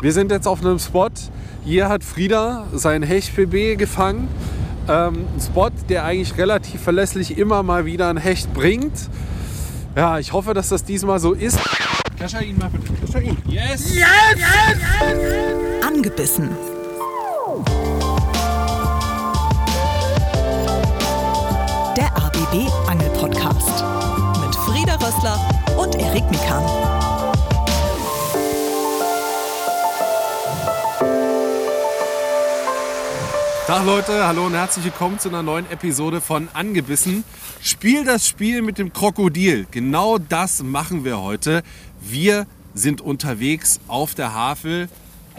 Wir sind jetzt auf einem Spot. Hier hat Frieda sein Hecht-PB gefangen. Ähm, ein Spot, der eigentlich relativ verlässlich immer mal wieder ein Hecht bringt. Ja, ich hoffe, dass das diesmal so ist. Kascha ihn mal bitte. Kascha ihn. Yes! Angebissen. Der ABB Angel Podcast mit Frieda Rössler und Erik Mikan. Tag Leute, hallo und herzlich willkommen zu einer neuen Episode von Angebissen. Spiel das Spiel mit dem Krokodil. Genau das machen wir heute. Wir sind unterwegs auf der Havel.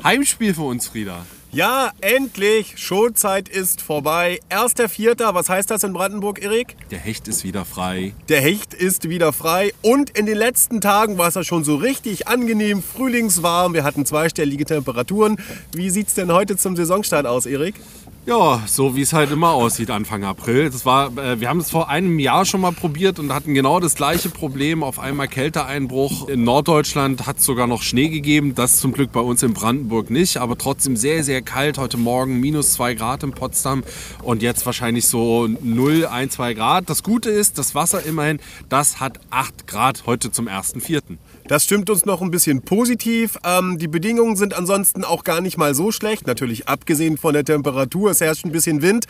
Heimspiel für uns, Frieda. Ja, endlich! Schulzeit ist vorbei. Erster Vierter. Was heißt das in Brandenburg, Erik? Der Hecht ist wieder frei. Der Hecht ist wieder frei. Und in den letzten Tagen war es ja schon so richtig angenehm, frühlingswarm. Wir hatten zweistellige Temperaturen. Wie sieht's denn heute zum Saisonstart aus, Erik? Ja, so wie es halt immer aussieht Anfang April. Das war, äh, wir haben es vor einem Jahr schon mal probiert und hatten genau das gleiche Problem. Auf einmal Kälteeinbruch. In Norddeutschland hat es sogar noch Schnee gegeben. Das zum Glück bei uns in Brandenburg nicht. Aber trotzdem sehr, sehr kalt. Heute Morgen minus 2 Grad in Potsdam und jetzt wahrscheinlich so 0, 1, 2 Grad. Das Gute ist, das Wasser immerhin, das hat 8 Grad heute zum 1.4. Das stimmt uns noch ein bisschen positiv. Ähm, die Bedingungen sind ansonsten auch gar nicht mal so schlecht. Natürlich abgesehen von der Temperatur. Es herrscht ein bisschen Wind.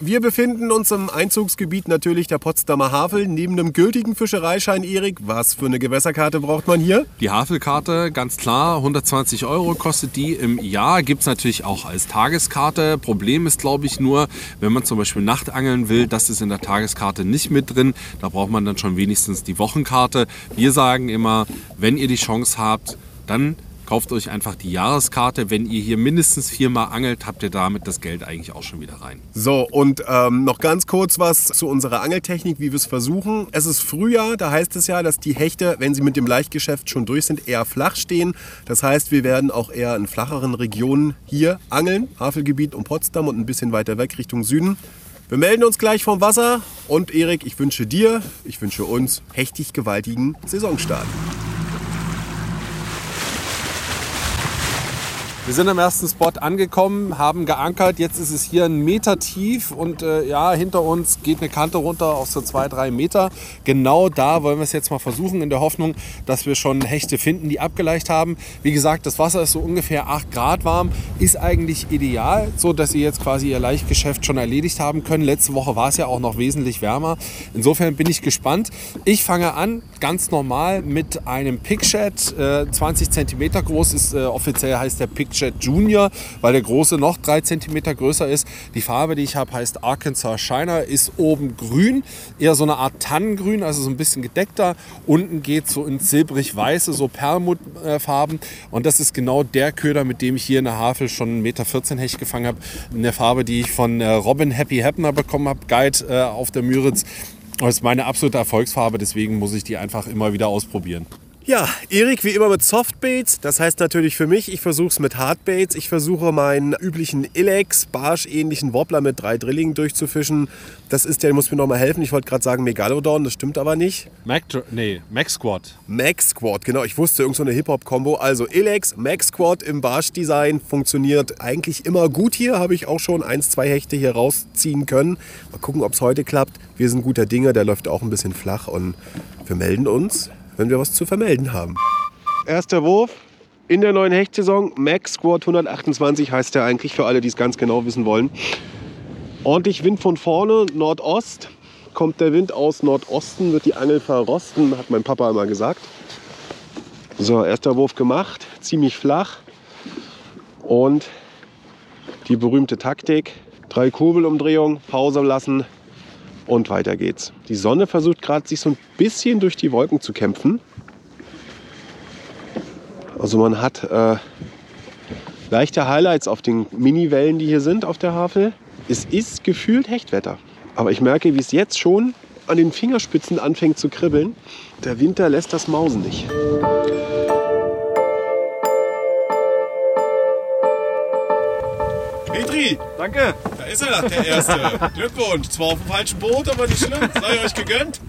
Wir befinden uns im Einzugsgebiet natürlich der Potsdamer Havel. Neben einem gültigen Fischereischein, Erik, was für eine Gewässerkarte braucht man hier? Die Havelkarte, ganz klar, 120 Euro kostet die im Jahr. Gibt es natürlich auch als Tageskarte. Problem ist, glaube ich, nur, wenn man zum Beispiel Nachtangeln will, das ist in der Tageskarte nicht mit drin. Da braucht man dann schon wenigstens die Wochenkarte. Wir sagen immer, wenn ihr die Chance habt, dann kauft euch einfach die Jahreskarte. Wenn ihr hier mindestens viermal angelt, habt ihr damit das Geld eigentlich auch schon wieder rein. So, und ähm, noch ganz kurz was zu unserer Angeltechnik, wie wir es versuchen. Es ist Frühjahr, da heißt es ja, dass die Hechte, wenn sie mit dem Leichtgeschäft schon durch sind, eher flach stehen. Das heißt, wir werden auch eher in flacheren Regionen hier angeln, Havelgebiet um Potsdam und ein bisschen weiter weg Richtung Süden. Wir melden uns gleich vom Wasser und Erik, ich wünsche dir, ich wünsche uns hechtig gewaltigen Saisonstart. Wir sind am ersten Spot angekommen, haben geankert. Jetzt ist es hier ein Meter tief und äh, ja, hinter uns geht eine Kante runter auf so zwei, drei Meter. Genau da wollen wir es jetzt mal versuchen, in der Hoffnung, dass wir schon Hechte finden, die abgeleicht haben. Wie gesagt, das Wasser ist so ungefähr 8 Grad warm, ist eigentlich ideal, so dass Sie jetzt quasi Ihr Leichtgeschäft schon erledigt haben können. Letzte Woche war es ja auch noch wesentlich wärmer. Insofern bin ich gespannt. Ich fange an, ganz normal mit einem Pickchat, äh, 20 cm groß ist, äh, offiziell heißt der Pickchat Junior, weil der große noch 3 cm größer ist. Die Farbe, die ich habe, heißt Arkansas Shiner, ist oben grün, eher so eine Art Tannengrün, also so ein bisschen gedeckter. Unten geht so ins silbrig-weiße, so Perlmuttfarben. Und das ist genau der Köder, mit dem ich hier in der Havel schon 1,14 Meter Hecht gefangen habe. Eine Farbe, die ich von äh, Robin Happy Happener bekommen habe, Guide äh, auf der Müritz. Das ist meine absolute Erfolgsfarbe, deswegen muss ich die einfach immer wieder ausprobieren. Ja, Erik wie immer mit Softbaits. Das heißt natürlich für mich, ich versuche es mit Hardbaits. Ich versuche meinen üblichen Ilex, Barsch-ähnlichen Wobbler mit drei Drillingen durchzufischen. Das ist der, der muss mir nochmal helfen. Ich wollte gerade sagen Megalodon, das stimmt aber nicht. Mac, nee, Max Squad. Max Squad, genau. Ich wusste, irgend so eine Hip-Hop-Kombo. Also Ilex, Max Squad im Barsch-Design funktioniert eigentlich immer gut hier. Habe ich auch schon eins, zwei Hechte hier rausziehen können. Mal gucken, ob es heute klappt. Wir sind guter Dinge, der läuft auch ein bisschen flach und wir melden uns wenn wir was zu vermelden haben. Erster Wurf in der neuen Hechtsaison. Max Squad 128 heißt der eigentlich für alle, die es ganz genau wissen wollen. Ordentlich Wind von vorne, Nordost. Kommt der Wind aus Nordosten, wird die Angel verrosten, hat mein Papa immer gesagt. So, erster Wurf gemacht, ziemlich flach. Und die berühmte Taktik. Drei Kurbelumdrehungen, Pause lassen, und weiter geht's. Die Sonne versucht gerade sich so ein bisschen durch die Wolken zu kämpfen. Also man hat äh, leichte Highlights auf den Mini-Wellen, die hier sind auf der Havel. Es ist gefühlt Hechtwetter. Aber ich merke, wie es jetzt schon an den Fingerspitzen anfängt zu kribbeln. Der Winter lässt das Mausen nicht. Petri, Danke. da ist er, der Erste. Glückwunsch. Zwar auf dem falschen Boot, aber nicht schlimm. Sei euch gegönnt.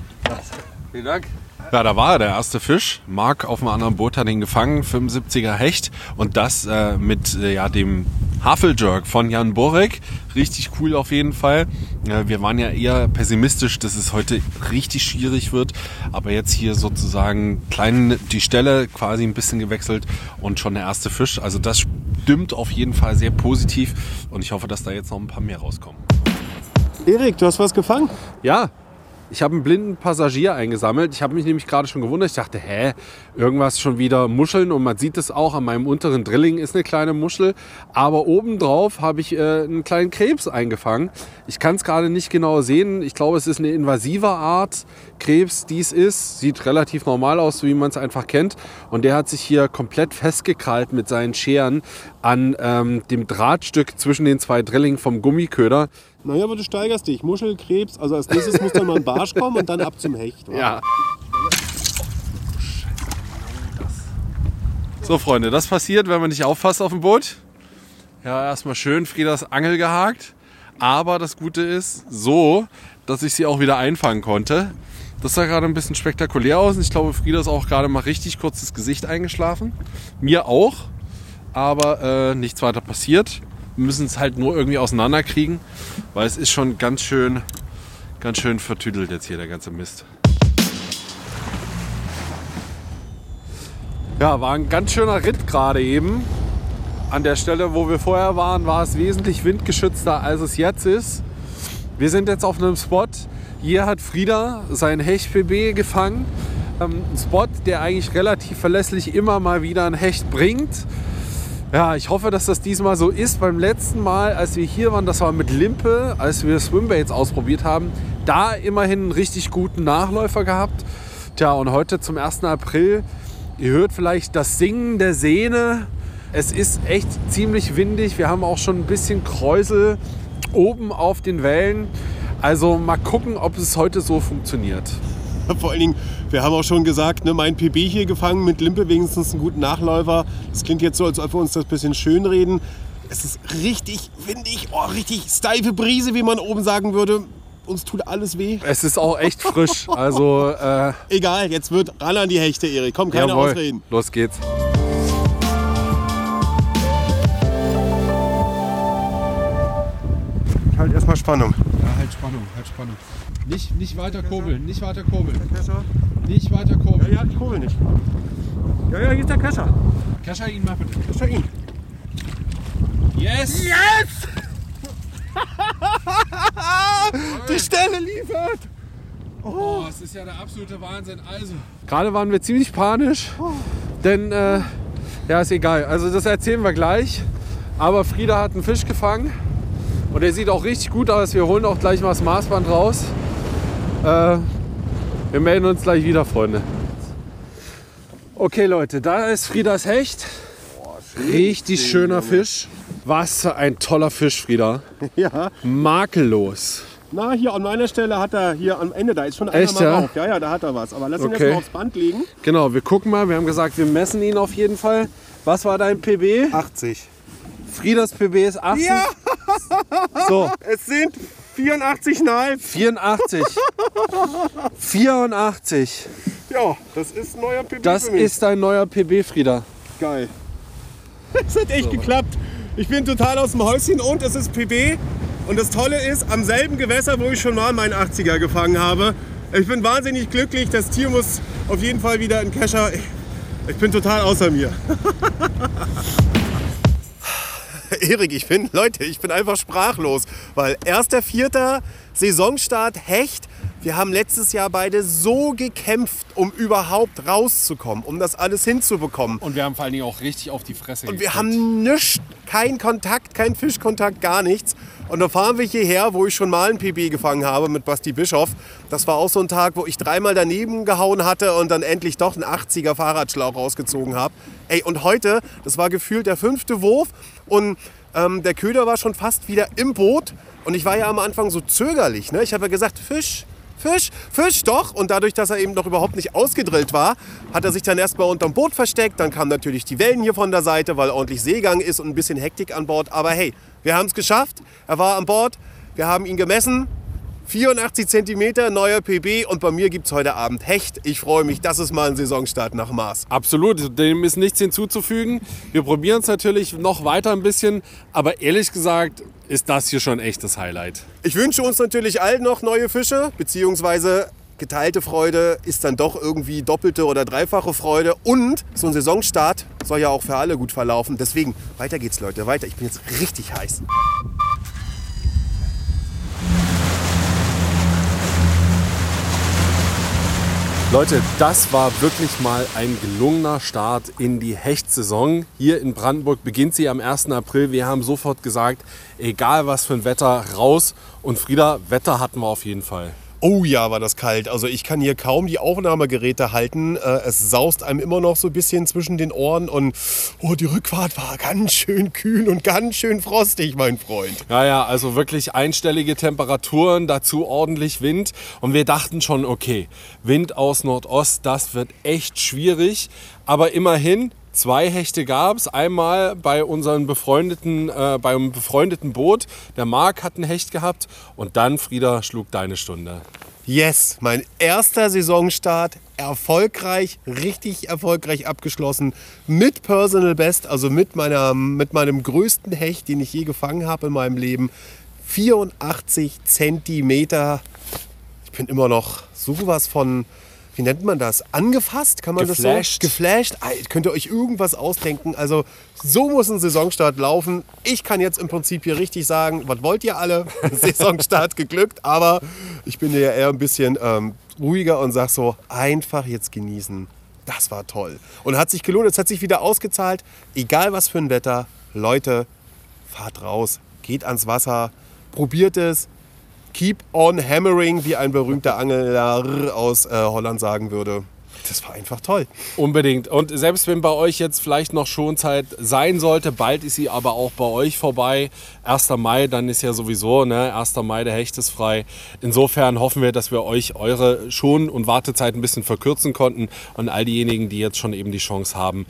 Vielen Dank. Ja, da war er, der erste Fisch. Marc auf einem anderen Boot hat ihn gefangen, 75er Hecht. Und das äh, mit äh, ja, dem Hafeljerk von Jan Borek. Richtig cool auf jeden Fall. Wir waren ja eher pessimistisch, dass es heute richtig schwierig wird. Aber jetzt hier sozusagen klein die Stelle quasi ein bisschen gewechselt und schon der erste Fisch. Also das stimmt auf jeden Fall sehr positiv. Und ich hoffe, dass da jetzt noch ein paar mehr rauskommen. Erik, du hast was gefangen? Ja, ich habe einen blinden Passagier eingesammelt. Ich habe mich nämlich gerade schon gewundert. Ich dachte, hä, irgendwas schon wieder Muscheln. Und man sieht es auch, an meinem unteren Drilling ist eine kleine Muschel. Aber obendrauf habe ich äh, einen kleinen Krebs eingefangen. Ich kann es gerade nicht genau sehen. Ich glaube, es ist eine invasive Art Krebs, die es ist. Sieht relativ normal aus, so wie man es einfach kennt. Und der hat sich hier komplett festgekrallt mit seinen Scheren an ähm, dem Drahtstück zwischen den zwei Drillingen vom Gummiköder. Naja, aber du steigerst dich. Muschel, Krebs, also als nächstes muss dann mal ein Barsch kommen und dann ab zum Hecht. wa? Ja. So, Freunde, das passiert, wenn man nicht aufpasst auf dem Boot. Ja, erstmal schön Friedas Angel gehakt. Aber das Gute ist so, dass ich sie auch wieder einfangen konnte. Das sah gerade ein bisschen spektakulär aus. Ich glaube, Frieda ist auch gerade mal richtig kurz das Gesicht eingeschlafen. Mir auch. Aber äh, nichts weiter passiert. Müssen es halt nur irgendwie auseinanderkriegen, weil es ist schon ganz schön, ganz schön vertüdelt jetzt hier der ganze Mist. Ja, war ein ganz schöner Ritt gerade eben. An der Stelle, wo wir vorher waren, war es wesentlich windgeschützter, als es jetzt ist. Wir sind jetzt auf einem Spot. Hier hat Frieda sein Hecht-PB gefangen. Ähm, Ein Spot, der eigentlich relativ verlässlich immer mal wieder ein Hecht bringt. Ja, ich hoffe, dass das diesmal so ist. Beim letzten Mal, als wir hier waren, das war mit Limpe, als wir Swimbaits ausprobiert haben, da immerhin einen richtig guten Nachläufer gehabt. Tja, und heute zum 1. April, ihr hört vielleicht das Singen der Sehne. Es ist echt ziemlich windig. Wir haben auch schon ein bisschen Kräusel oben auf den Wellen. Also mal gucken, ob es heute so funktioniert. Vor allen Dingen, wir haben auch schon gesagt, ne, mein PB hier gefangen mit Limpe, wenigstens einen guten Nachläufer. Das klingt jetzt so, als ob wir uns das ein bisschen schönreden. Es ist richtig windig, oh, richtig steife Brise, wie man oben sagen würde. Uns tut alles weh. Es ist auch echt frisch. Also äh, Egal, jetzt wird ran an die Hechte, Erik. Komm, keine jawohl, Ausreden. los geht's. Halt erstmal Spannung. Ja, halt Spannung, halt Spannung. Nicht, nicht weiter kurbeln, nicht weiter kurbeln. Nicht weiter kurbeln. Ja, ich kurbel nicht. Ja, ja, hier ist der Kescher. Kescher ihn mal bitte. Kescher ihn. Yes! Yes! die Stelle liefert. Oh, es ist ja der absolute Wahnsinn. Also. Gerade waren wir ziemlich panisch, denn äh, ja, ist egal. Also das erzählen wir gleich. Aber Frieda hat einen Fisch gefangen und er sieht auch richtig gut aus. Wir holen auch gleich mal das Maßband raus. Äh, wir melden uns gleich wieder, Freunde. Okay, Leute, da ist Friedas Hecht. Richtig schöner Fisch. Was für ein toller Fisch, Frieda. Ja. Makellos. Na, hier an meiner Stelle hat er hier am Ende, da ist schon einer Echt, mal ja? rauf. Ja, ja, da hat er was. Aber lass ihn Okay. jetzt mal aufs Band legen. Genau, wir gucken mal. Wir haben gesagt, wir messen ihn auf jeden Fall. Was war dein PB? 80. Friedas PB ist 80. Ja, So, es sind 84,5. 84. 84. Ja, das ist ein neuer PB Das für mich. ist dein neuer PB, Frieda. geil. Es hat echt geklappt. Ich bin total aus dem Häuschen und es ist PB. Und das Tolle ist, am selben Gewässer, wo ich schon mal meinen 80er gefangen habe. Ich bin wahnsinnig glücklich. Das Tier muss auf jeden Fall wieder in Kescher. Ich bin total außer mir. Erik, ich bin, Leute, ich bin einfach sprachlos, weil 1.4. Saisonstart Hecht. Wir haben letztes Jahr beide so gekämpft, um überhaupt rauszukommen, um das alles hinzubekommen. Und wir haben vor allen Dingen auch richtig auf die Fresse Und wir haben nichts, kein Kontakt, kein Fischkontakt, gar nichts. Und dann fahren wir hierher, wo ich schon mal ein PB gefangen habe mit Basti Bischoff. Das war auch so ein Tag, wo ich dreimal daneben gehauen hatte und dann endlich doch einen 80er Fahrradschlauch rausgezogen habe. Ey, und heute, das war gefühlt der fünfte Wurf und ähm, der Köder war schon fast wieder im Boot. Und ich war ja am Anfang so zögerlich. Ne? Ich habe ja gesagt, Fisch, Fisch, Fisch doch. Und dadurch, dass er eben noch überhaupt nicht ausgedrillt war, hat er sich dann erstmal unterm Boot versteckt. Dann kamen natürlich die Wellen hier von der Seite, weil ordentlich Seegang ist und ein bisschen Hektik an Bord. Aber hey, wir haben es geschafft. Er war an Bord. Wir haben ihn gemessen. 84 cm, neuer PB und bei mir gibt es heute Abend Hecht. Ich freue mich, das ist mal ein Saisonstart nach Maß. Absolut, dem ist nichts hinzuzufügen. Wir probieren es natürlich noch weiter ein bisschen, aber ehrlich gesagt ist das hier schon echt das Highlight. Ich wünsche uns natürlich allen noch neue Fische, beziehungsweise geteilte Freude ist dann doch irgendwie doppelte oder dreifache Freude. Und so ein Saisonstart soll ja auch für alle gut verlaufen. Deswegen, weiter geht's, Leute, weiter. Ich bin jetzt richtig heiß. Leute, das war wirklich mal ein gelungener Start in die Hechtsaison. Hier in Brandenburg beginnt sie am 1. April. Wir haben sofort gesagt, egal was für ein Wetter, raus. Und Frieda, Wetter hatten wir auf jeden Fall. Oh ja, war das kalt. Also ich kann hier kaum die Aufnahmegeräte halten. Äh, es saust einem immer noch so ein bisschen zwischen den Ohren und oh, die Rückfahrt war ganz schön kühl und ganz schön frostig, mein Freund. Ja, ja, also wirklich einstellige Temperaturen, dazu ordentlich Wind. Und wir dachten schon, okay, Wind aus Nordost, das wird echt schwierig. Aber immerhin, Zwei Hechte gab es. Einmal bei unserem befreundeten, äh, beim befreundeten Boot. Der Marc hat einen Hecht gehabt. Und dann, Frieda, schlug deine Stunde. Yes, mein erster Saisonstart. Erfolgreich, richtig erfolgreich abgeschlossen. Mit Personal Best, also mit, meiner, mit meinem größten Hecht, den ich je gefangen habe in meinem Leben. 84 Zentimeter. Ich bin immer noch sowas von wie nennt man das? Angefasst? Kann man geflasht. das so? Geflasht. Könnt ihr euch irgendwas ausdenken? Also so muss ein Saisonstart laufen. Ich kann jetzt im Prinzip hier richtig sagen, was wollt ihr alle? Saisonstart geglückt, aber ich bin ja eher ein bisschen ähm, ruhiger und sag so, einfach jetzt genießen. Das war toll. Und hat sich gelohnt, es hat sich wieder ausgezahlt. Egal was für ein Wetter, Leute, fahrt raus, geht ans Wasser, probiert es, Keep on hammering, wie ein berühmter Angler aus äh, Holland sagen würde. Das war einfach toll. Unbedingt. Und selbst wenn bei euch jetzt vielleicht noch Schonzeit sein sollte, bald ist sie aber auch bei euch vorbei. 1. Mai, dann ist ja sowieso, ne? 1. Mai, der Hecht ist frei. Insofern hoffen wir, dass wir euch eure Schon- und Wartezeit ein bisschen verkürzen konnten und all diejenigen, die jetzt schon eben die Chance haben,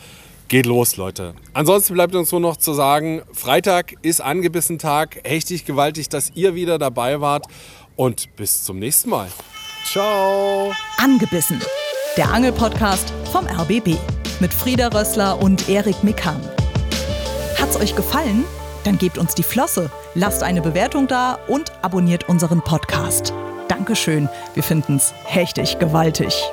Geht los, Leute. Ansonsten bleibt uns nur noch zu sagen, Freitag ist angebissen Tag. Hechtig gewaltig, dass ihr wieder dabei wart. Und bis zum nächsten Mal. Ciao. Angebissen. Der Angelpodcast vom RBB. Mit Frieda Rössler und Erik Mikan. Hat's euch gefallen? Dann gebt uns die Flosse, lasst eine Bewertung da und abonniert unseren Podcast. Dankeschön. Wir finden's hechtig gewaltig.